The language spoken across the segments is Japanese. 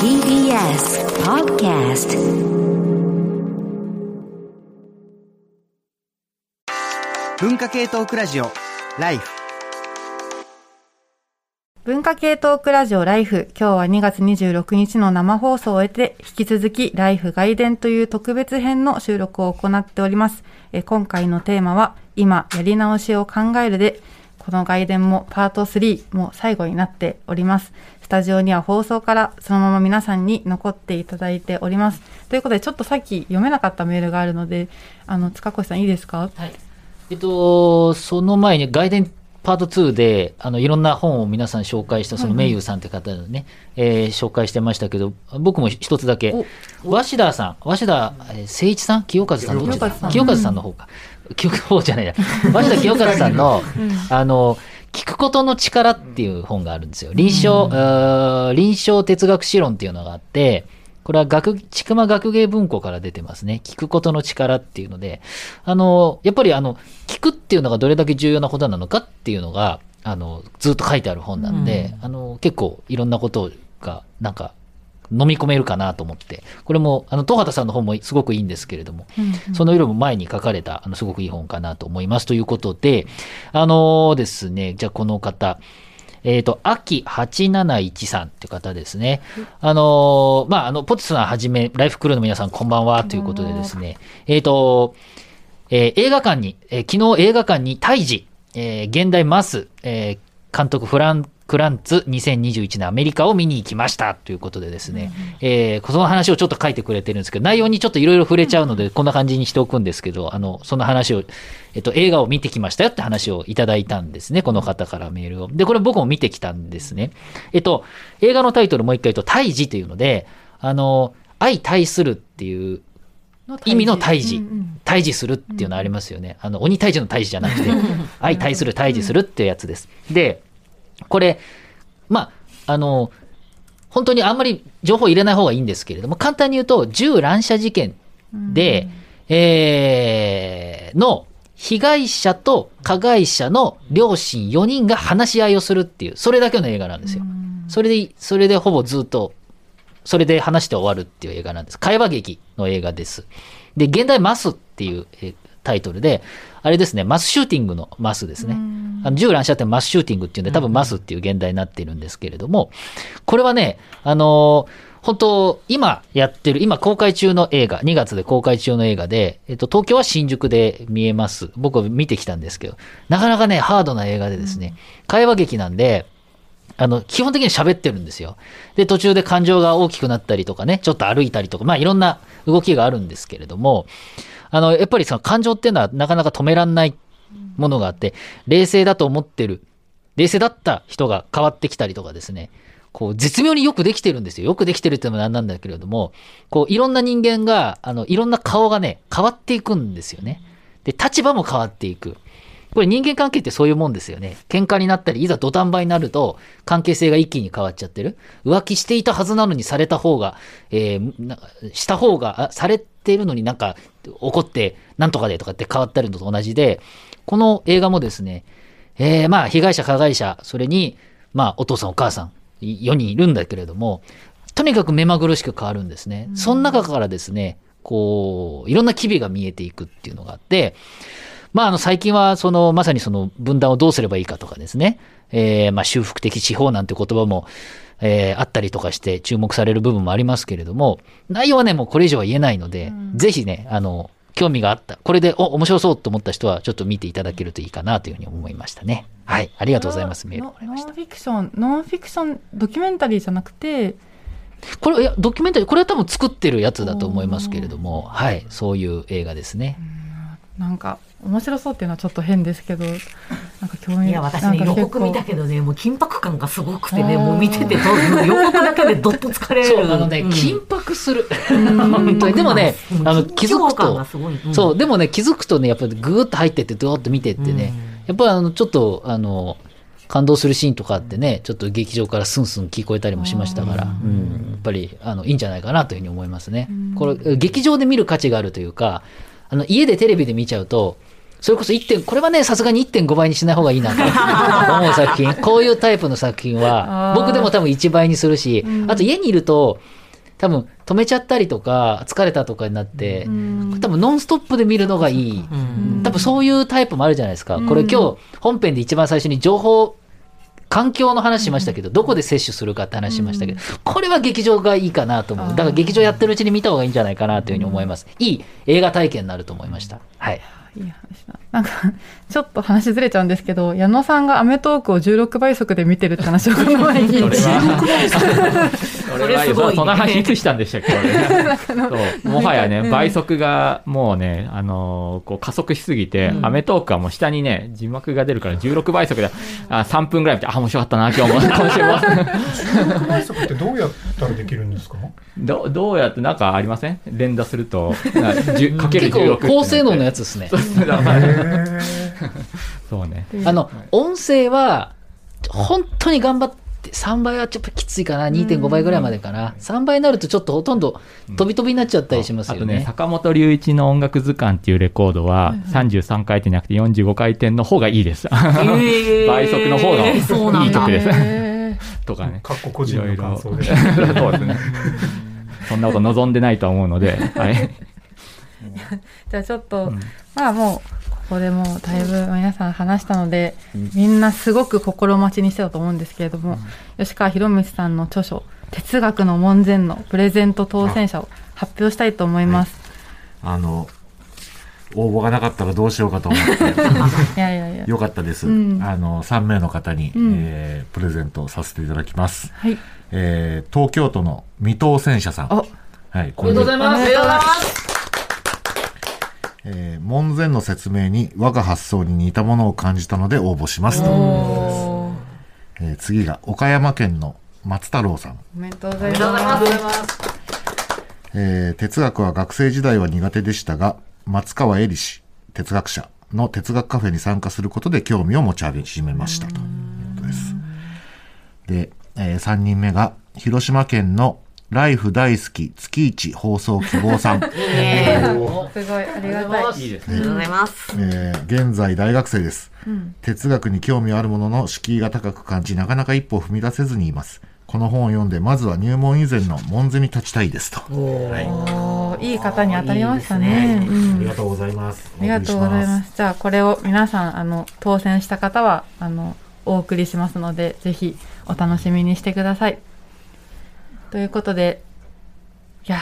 TBS Podcast 文化系トークラジオライフ文化系トークラジオライフ。今日は2月26日の生放送を終えて、引き続きライフ外伝という特別編の収録を行っております。え今回のテーマは、今やり直しを考えるで、この外伝もパート3も最後になっております。スタジオには放送からそのまま皆さんに残っていただいております。ということで、ちょっとさっき読めなかったメールがあるので、あの、塚越さんいいですか？はい。えっと、その前に外伝パート2で、あの、いろんな本を皆さん紹介した、その、名優さんって方のね、えー紹介してましたけど、僕も一つだけ、鷲田さん、鷲田えー誠一さん？清和さんの方清和さん。清和さんの方か。清和方じゃないや。鷲田清和さんの、あの、聞くことの力っていう本があるんですよ。臨床、臨床哲学史論っていうのがあって、これは学、ちくま学芸文庫から出てますね。聞くことの力っていうので、あの、やっぱりあの、聞くっていうのがどれだけ重要なことなのかっていうのが、あの、ずっと書いてある本なんで、あの、結構いろんなことが、なんか、飲み込めるかなと思って、これも、あの、東畑さんの本もすごくいいんですけれども、そのよりも前に書かれた、あの、すごくいい本かなと思います。ということで、あのですね、じゃあこの方、えっ、と、秋871さんって方ですね。あのーまあ、あの、ポテトさんはじめ、ライフクルーの皆さんこんばんはということでですね、えっ、と、えー映画館に、えー昨日映画館に胎児、えー現代マス、えー監督フランクランツ2021年アメリカを見に行きましたということでですね、えーその話をちょっと書いてくれてるんですけど、内容にちょっといろいろ触れちゃうので、こんな感じにしておくんですけど、あの、その話を、えっと、映画を見てきましたよって話をいただいたんですね、この方からメールを。で、これ僕も見てきたんですね。えっと、映画のタイトルもう一回言うと、胎児というので、あの、相対するっていう意味の退治、退治するっていうのありますよね。あの、鬼退治の退治じゃなくて、相対する退治するっていうやつです。で、これ、まあ、あの、本当にあんまり情報入れない方がいいんですけれども、簡単に言うと、銃乱射事件で、えーの、被害者と加害者の両親4人が話し合いをするっていう、それだけの映画なんですよ。それで、それでほぼずっとそれで話して終わるっていう映画なんです。会話劇の映画です。で、現代マスっていうえータイトルで、あれですね、マスシューティングのマスですね。あの銃乱射ってマスシューティングっていうんで、多分マスっていう現代になっているんですけれども、これはね、あのー本当、今やってる、今公開中の映画、2月で公開中の映画で、えっと、東京は新宿で見えます。僕は見てきたんですけど、なかなかね、ハードな映画でですね、会話劇なんで、あの、基本的に喋ってるんですよ。で、途中で感情が大きくなったりとかね、ちょっと歩いたりとか、まあいろんな動きがあるんですけれども、あの、やっぱりその感情っていうのはなかなか止めらんないものがあって、冷静だと思ってる、冷静だった人が変わってきたりとかですね、こう、絶妙によくできてるんですよ。よくできてるってのもなんなんだけれども、こう、いろんな人間が、あの、いろんな顔がね、変わっていくんですよね。で、立場も変わっていく。これ人間関係ってそういうもんですよね。喧嘩になったり、いざ土壇場になると、関係性が一気に変わっちゃってる。浮気していたはずなのにされた方が、えーなした方が、あされているのになんか怒って、なんとかでとかって変わったりのと同じで、この映画もですね、えーまあ、被害者、加害者、それに、まあ、お父さん、お母さん、4人いるんだけれども、とにかく目まぐるしく変わるんですね。その中からですね、こう、いろんな機微が見えていくっていうのがあって、まあ、あの、最近は、その、まさにその分断をどうすればいいかとかですね、えーまあ、修復的司法なんて言葉も、えーあったりとかして注目される部分もありますけれども、内容はね、もうこれ以上は言えないので、ぜひね、あの、興味があった、これで、お、面白そうと思った人は、ちょっと見ていただけるといいかなというふうに思いましたね。はい。ありがとうございます。メールノン。フィクション、ノンフィクション、ドキュメンタリーじゃなくて、これ、いや、ドキュメンタリー、これは多分作ってるやつだと思いますけれども、はい。そういう映画ですね。なんか面白そうっていうのはちょっと変ですけど、なんか興味いや私ね予告見たけどねもう緊迫感がすごくてねもう見ててどう予告だけでどっと疲れる。そう、あのね、うん。緊迫する。本当に。でもね、あの、気づくとがすごい、ん。そう、でもね、気づくとね、やっぱりぐーっと入ってって、どーっと見てってね、やっぱりあの、ちょっと、あの、感動するシーンとかあってね、ちょっと劇場からスンスン聞こえたりもしましたから、うん、やっぱり、あの、いいんじゃないかなというふうに思いますね。これ、劇場で見る価値があるというか、あの、家でテレビで見ちゃうと、それこそ1点、これはね、さすがに1.5倍にしない方がいいなと 思う作品。こういうタイプの作品は僕でも多分1倍にするし、あと家にいると、多分止めちゃったりとか、疲れたとかになって、多分ノンストップで見るのがいい。多分そういうタイプもあるじゃないですか。これ今日本編で一番最初に情報、環境の話しましたけど、どこで摂取するかって話しましたけど、これは劇場がいいかなと思う。だから劇場やってるうちに見た方がいいんじゃないかなというふうに思います。いい映画体験になると思いました。はい。いい話だ。なんか、ちょっと話ずれちゃうんですけど、矢野さんがアメトークを16倍速で見てるって話をこの前聞いて。それはすごいね。その話いつしたんでしたっけ俺。そう。もはやね、倍速がもうね、あのーこう加速しすぎて、アメトークはもう下にね、字幕が出るから16倍速で、あ3分ぐらい見て、あ、面白かったな、今日も、今週も。16倍速ってどうやったらできるんですか？どどうやってなんかありません？連打すると、かける結16構高性能のやつ。つですね。そうね。あの、音声は、本当に頑張って、3倍はちょっときついかな、2.5倍ぐらいまでかな。3倍になるとちょっとほとんど飛び飛びになっちゃったりしますあとね、よね。坂本龍一の音楽図鑑っていうレコードは、33回転じゃなくて45回転の方がいいです。ー 倍速の方がいい曲です。へとかね。かっこ個人の感想でそうですね。そんなこと望んでないと思うので、はい。ー じゃあちょっと、まあもう、ここでもうだいぶ皆さん話したので、みんなすごく心待ちにしてたと思うんですけれども、吉川博光さんの著書、哲学の門前のプレゼント当選者を発表したいと思います。あの、応募がなかったらどうしようかと思って、いやいやいや。よかったです。うんあの、3名の方に、うんえープレゼントさせていただきます。はい。えー東京都の未当選者さん。おはい、こおめでとうございます。おめでとうございます。えー門前の説明に我が発想に似たものを感じたので応募しますと。えー次が岡山県の松太郎さん。おめでとうございます。えー哲学は学生時代は苦手でしたが、松川恵里氏、哲学者の哲学カフェに参加することで興味を持ち始めましたということです。で、え3人目が、広島県のライフ大好き月一放送希望さん。え。ー。すごい、ありがたい。いいですありがとうございます。えー現在大学生です、哲学に興味あるものの敷居が高く感じなかなか一歩踏み出せずにいます。この本を読んでまずは入門以前の門前に立ちたいですと、はい。おーいい方に当たりましたね。うん。ありがとうございます。ありがとうございます。じゃあ、これを皆さん、あの、当選した方は、あの、お送りしますので、ぜひ、お楽しみにしてください。ということで、いや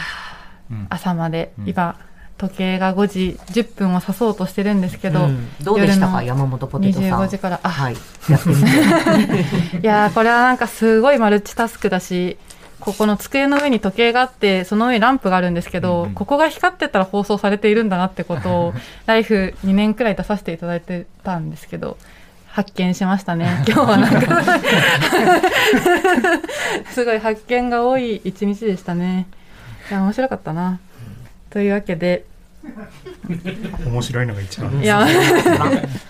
ー、うん。朝まで、今、時計が5時10分を指そうとしてるんですけど、うん。どうでしたか？夜の山本ポテトさん。25時から。あ。はい。やってみて。いやー、これはなんかすごいマルチタスクだし、ここの机の上に時計があって、その上にランプがあるんですけど、うんうん。ここが光ってたら放送されているんだなってことを、ライフ2年くらい出させていただいてたんですけど、発見しましたね。今日はなんか、すごい発見が多い一日でしたね。いや、面白かったな。というわけで、面白いのが一番いや、ブ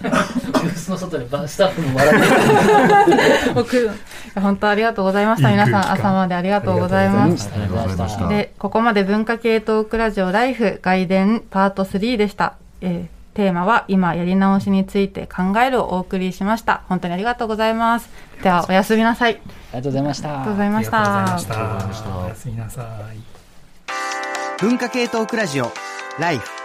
ースの外にスタッフも笑ってる。僕、本当ありがとうございました。皆さん朝までありがとうございます。ありがとうございました。で、ここまで文化系トークラジオライフ外伝パート3でした。えーテーマは今やり直しについて考えるをお送りしました。本当にありがとうございます。では、おやすみなさい。ありがとうございました。ありがとうございたまし。たおやすみなさい文化系トークラジオライフ